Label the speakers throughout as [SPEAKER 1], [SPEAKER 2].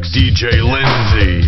[SPEAKER 1] by DJ Lindsay.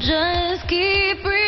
[SPEAKER 2] Just keep
[SPEAKER 3] breathing.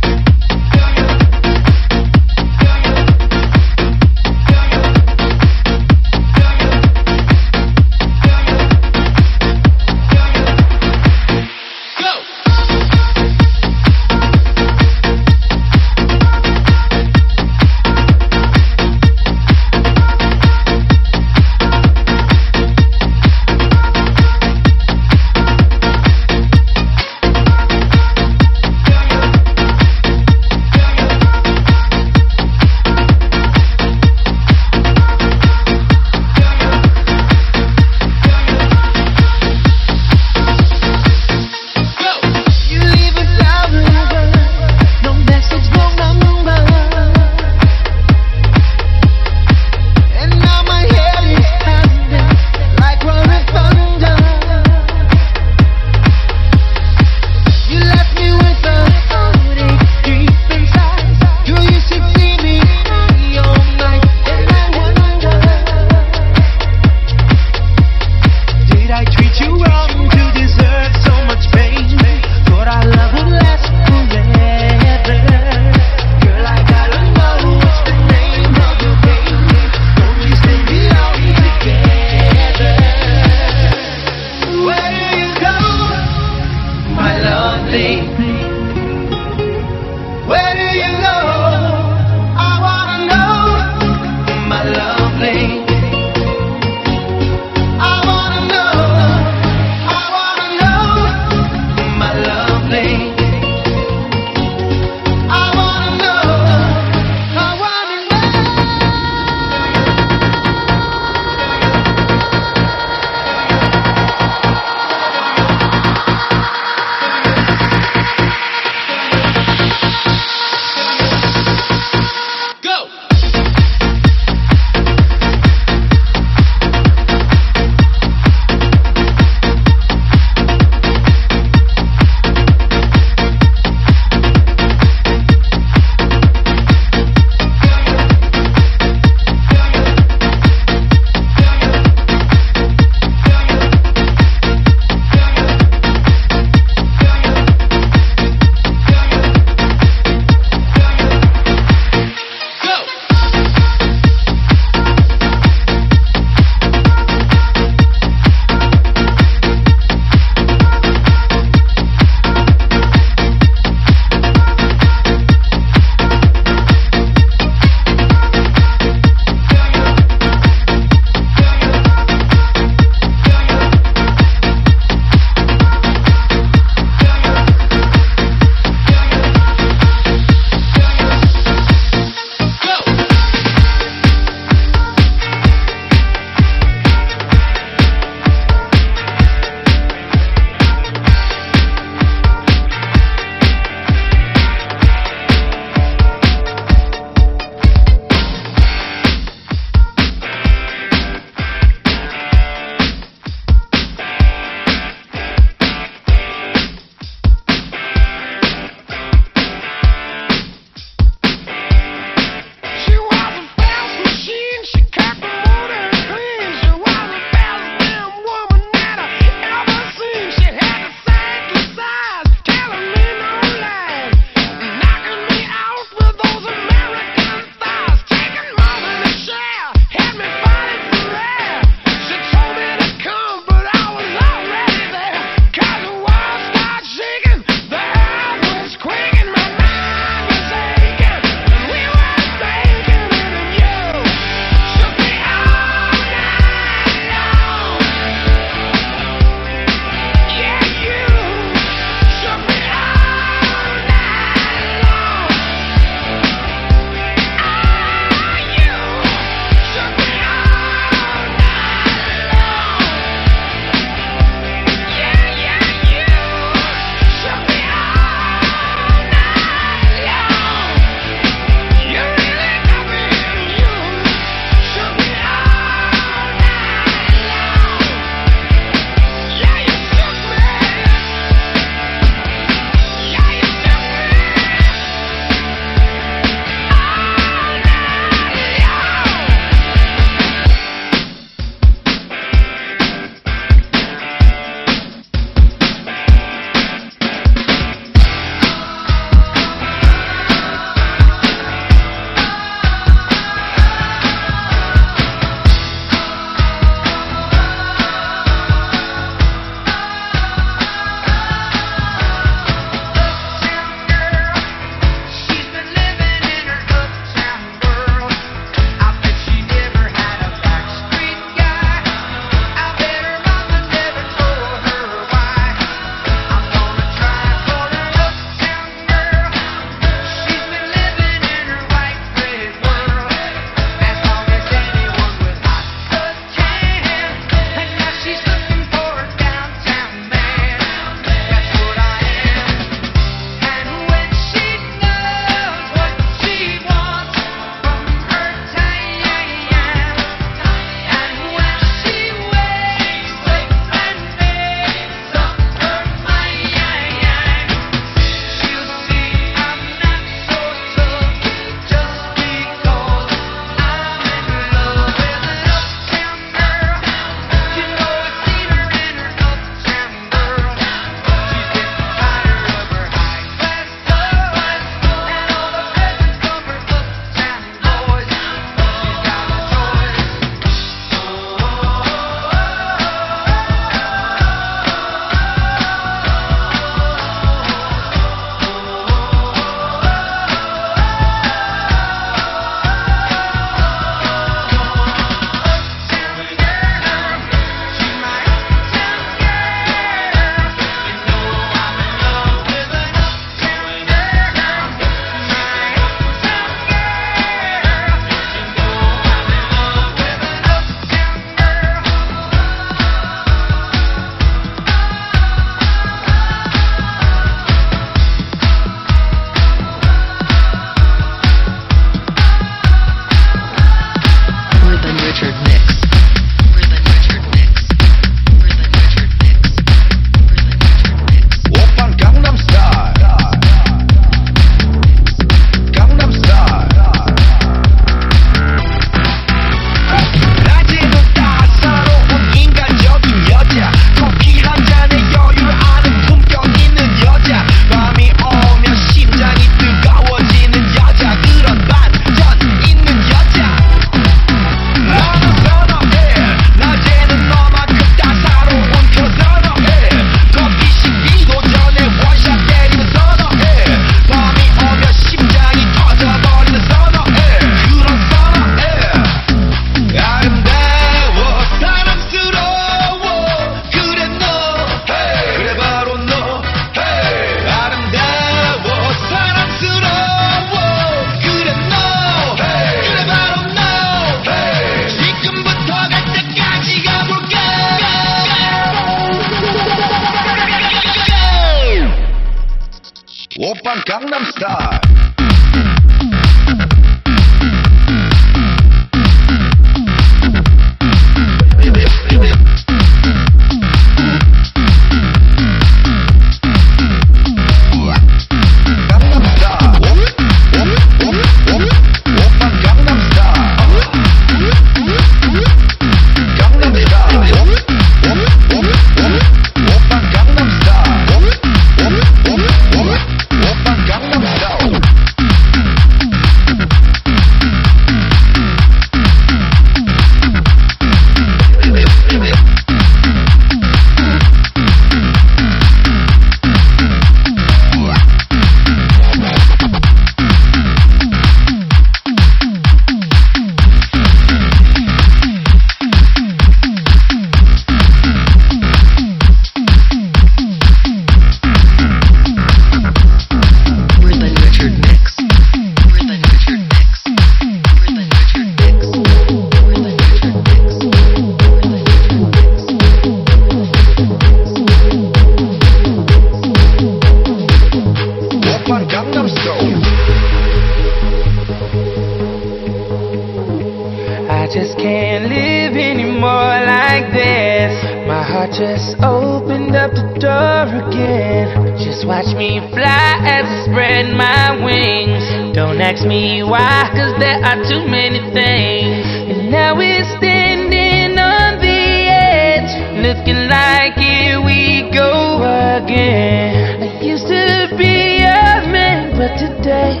[SPEAKER 4] ask me why, cause there are too many things. And now we're standing on the edge, looking like here we go again. I used to be a man, but today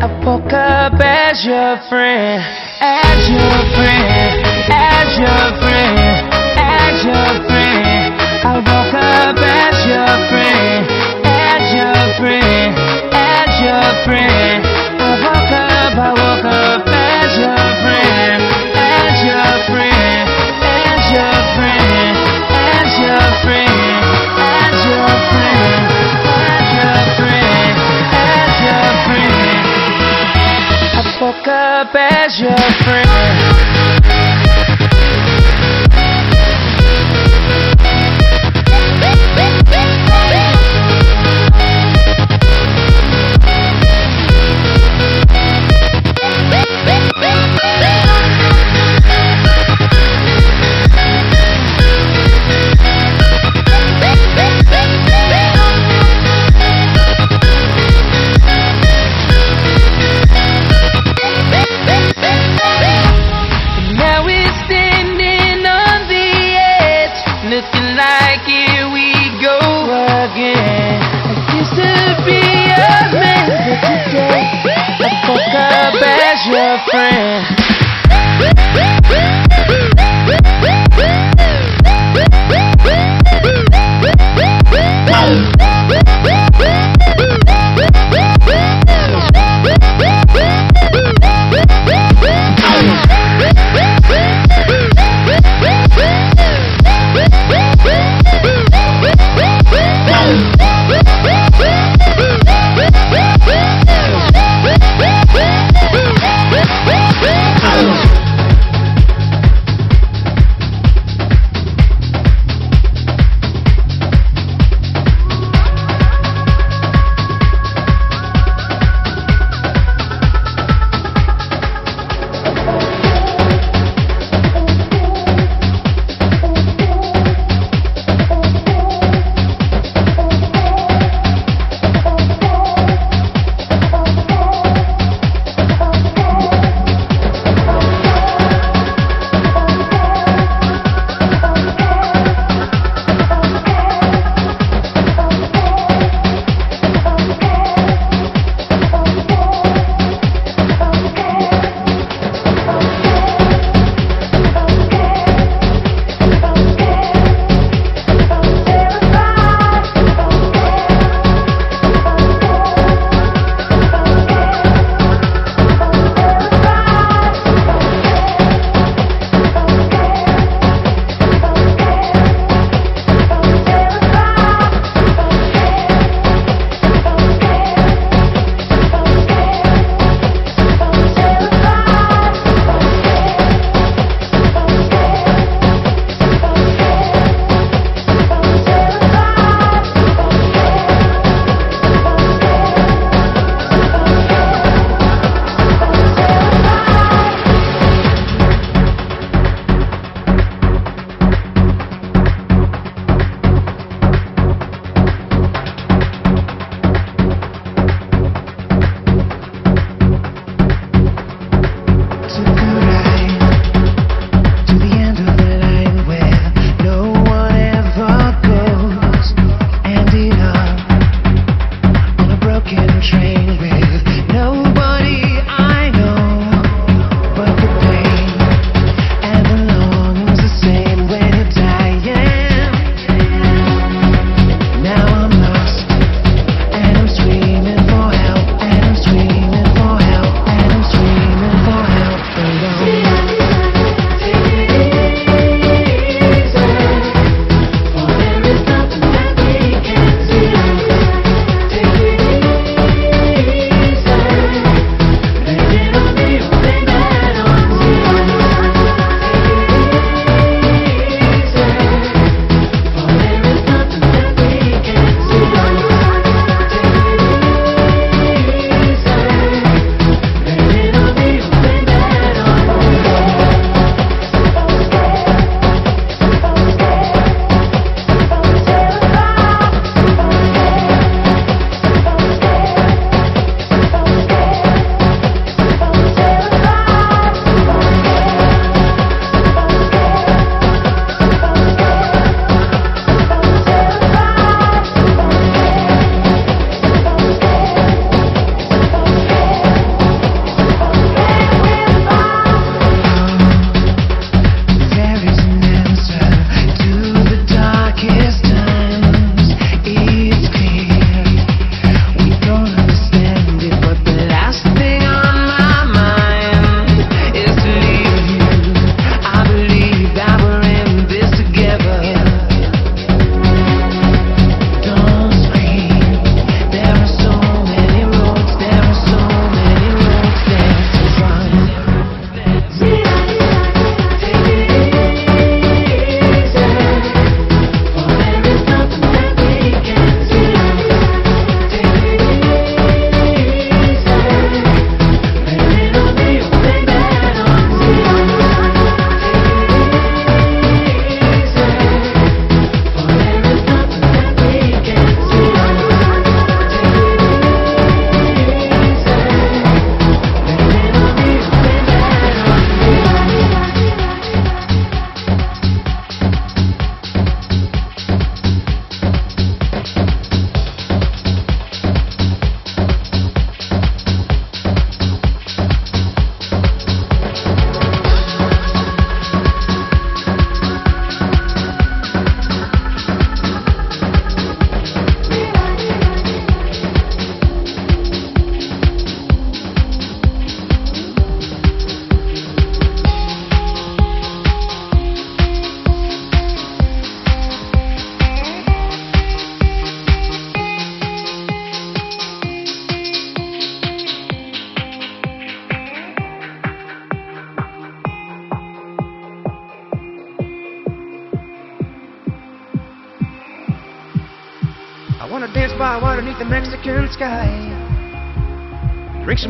[SPEAKER 4] I woke up as your friend, as your friend, as your friend. up as your friend.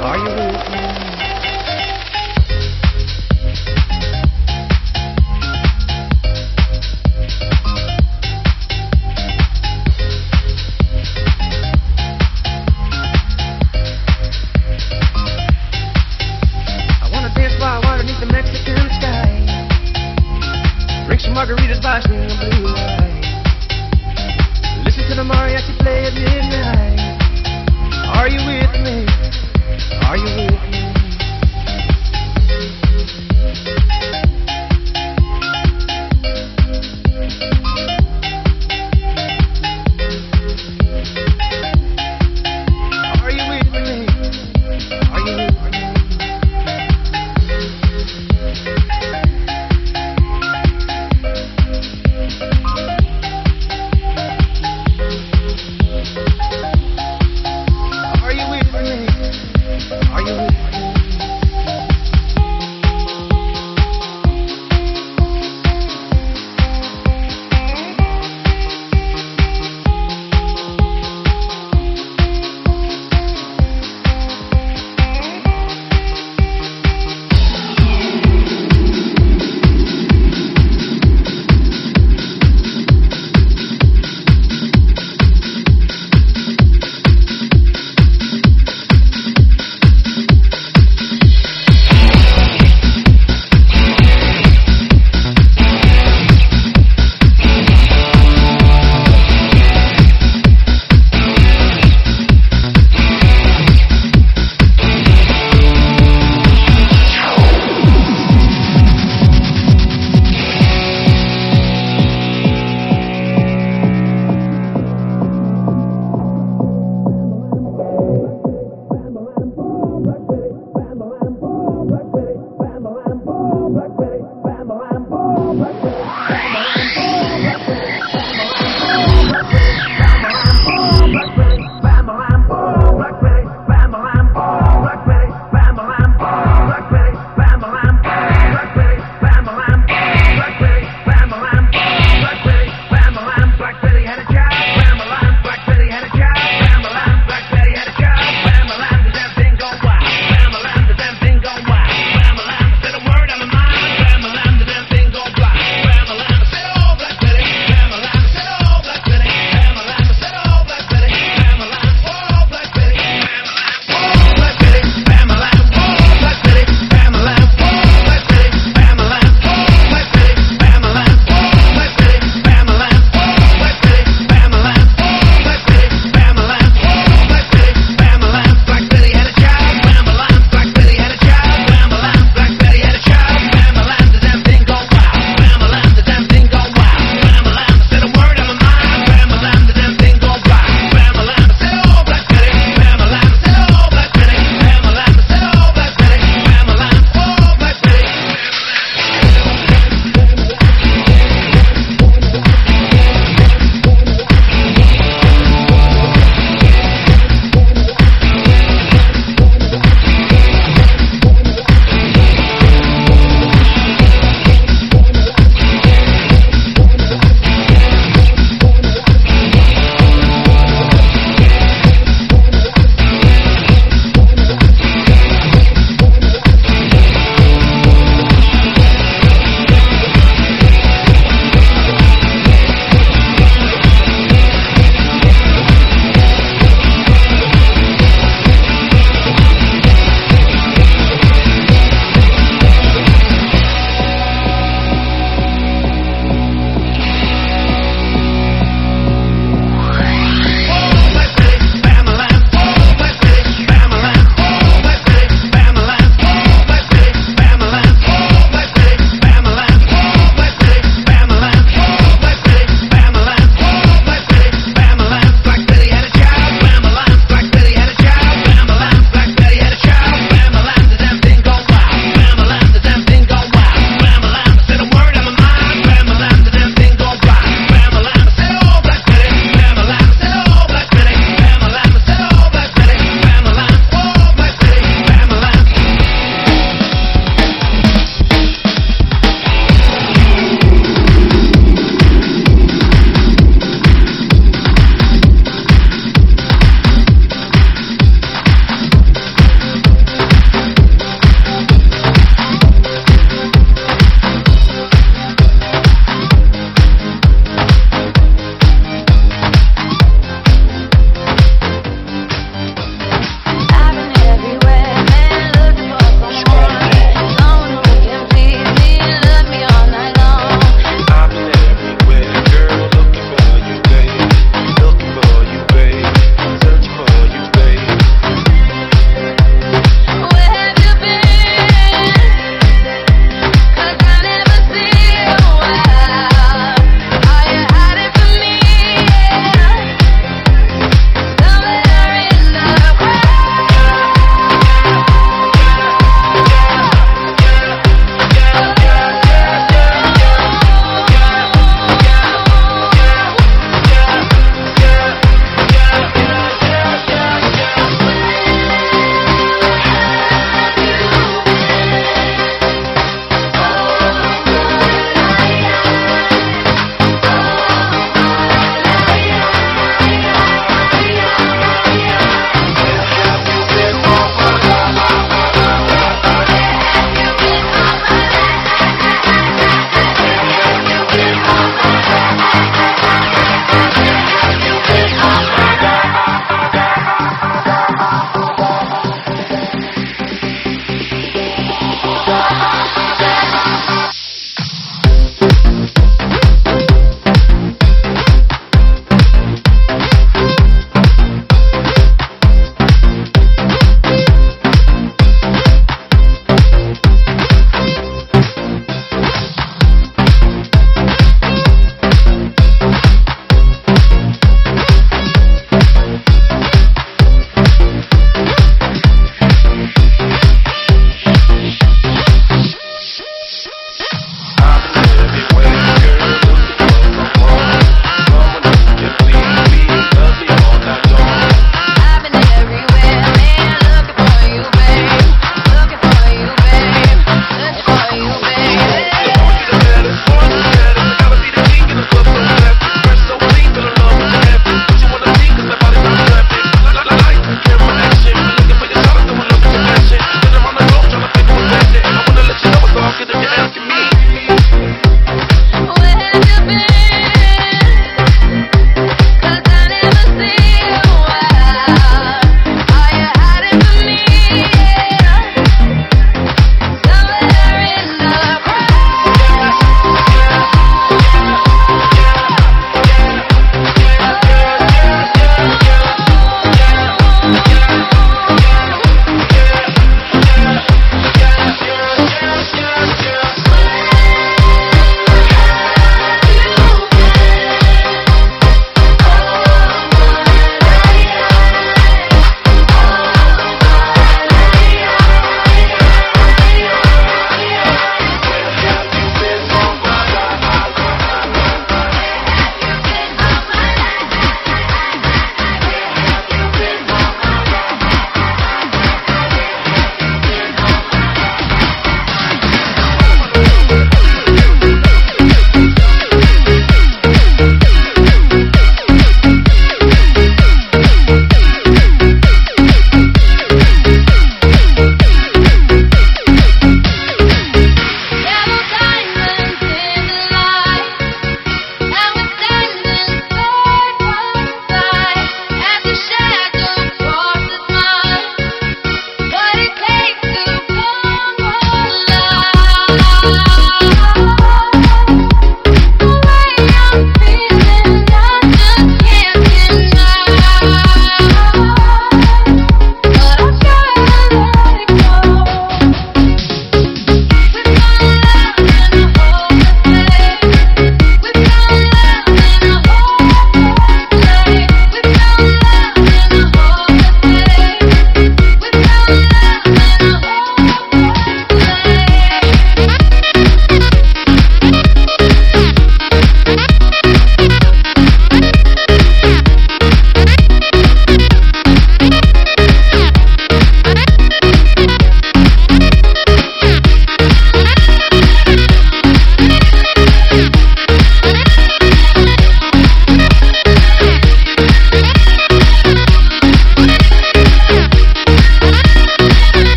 [SPEAKER 3] Are you with me?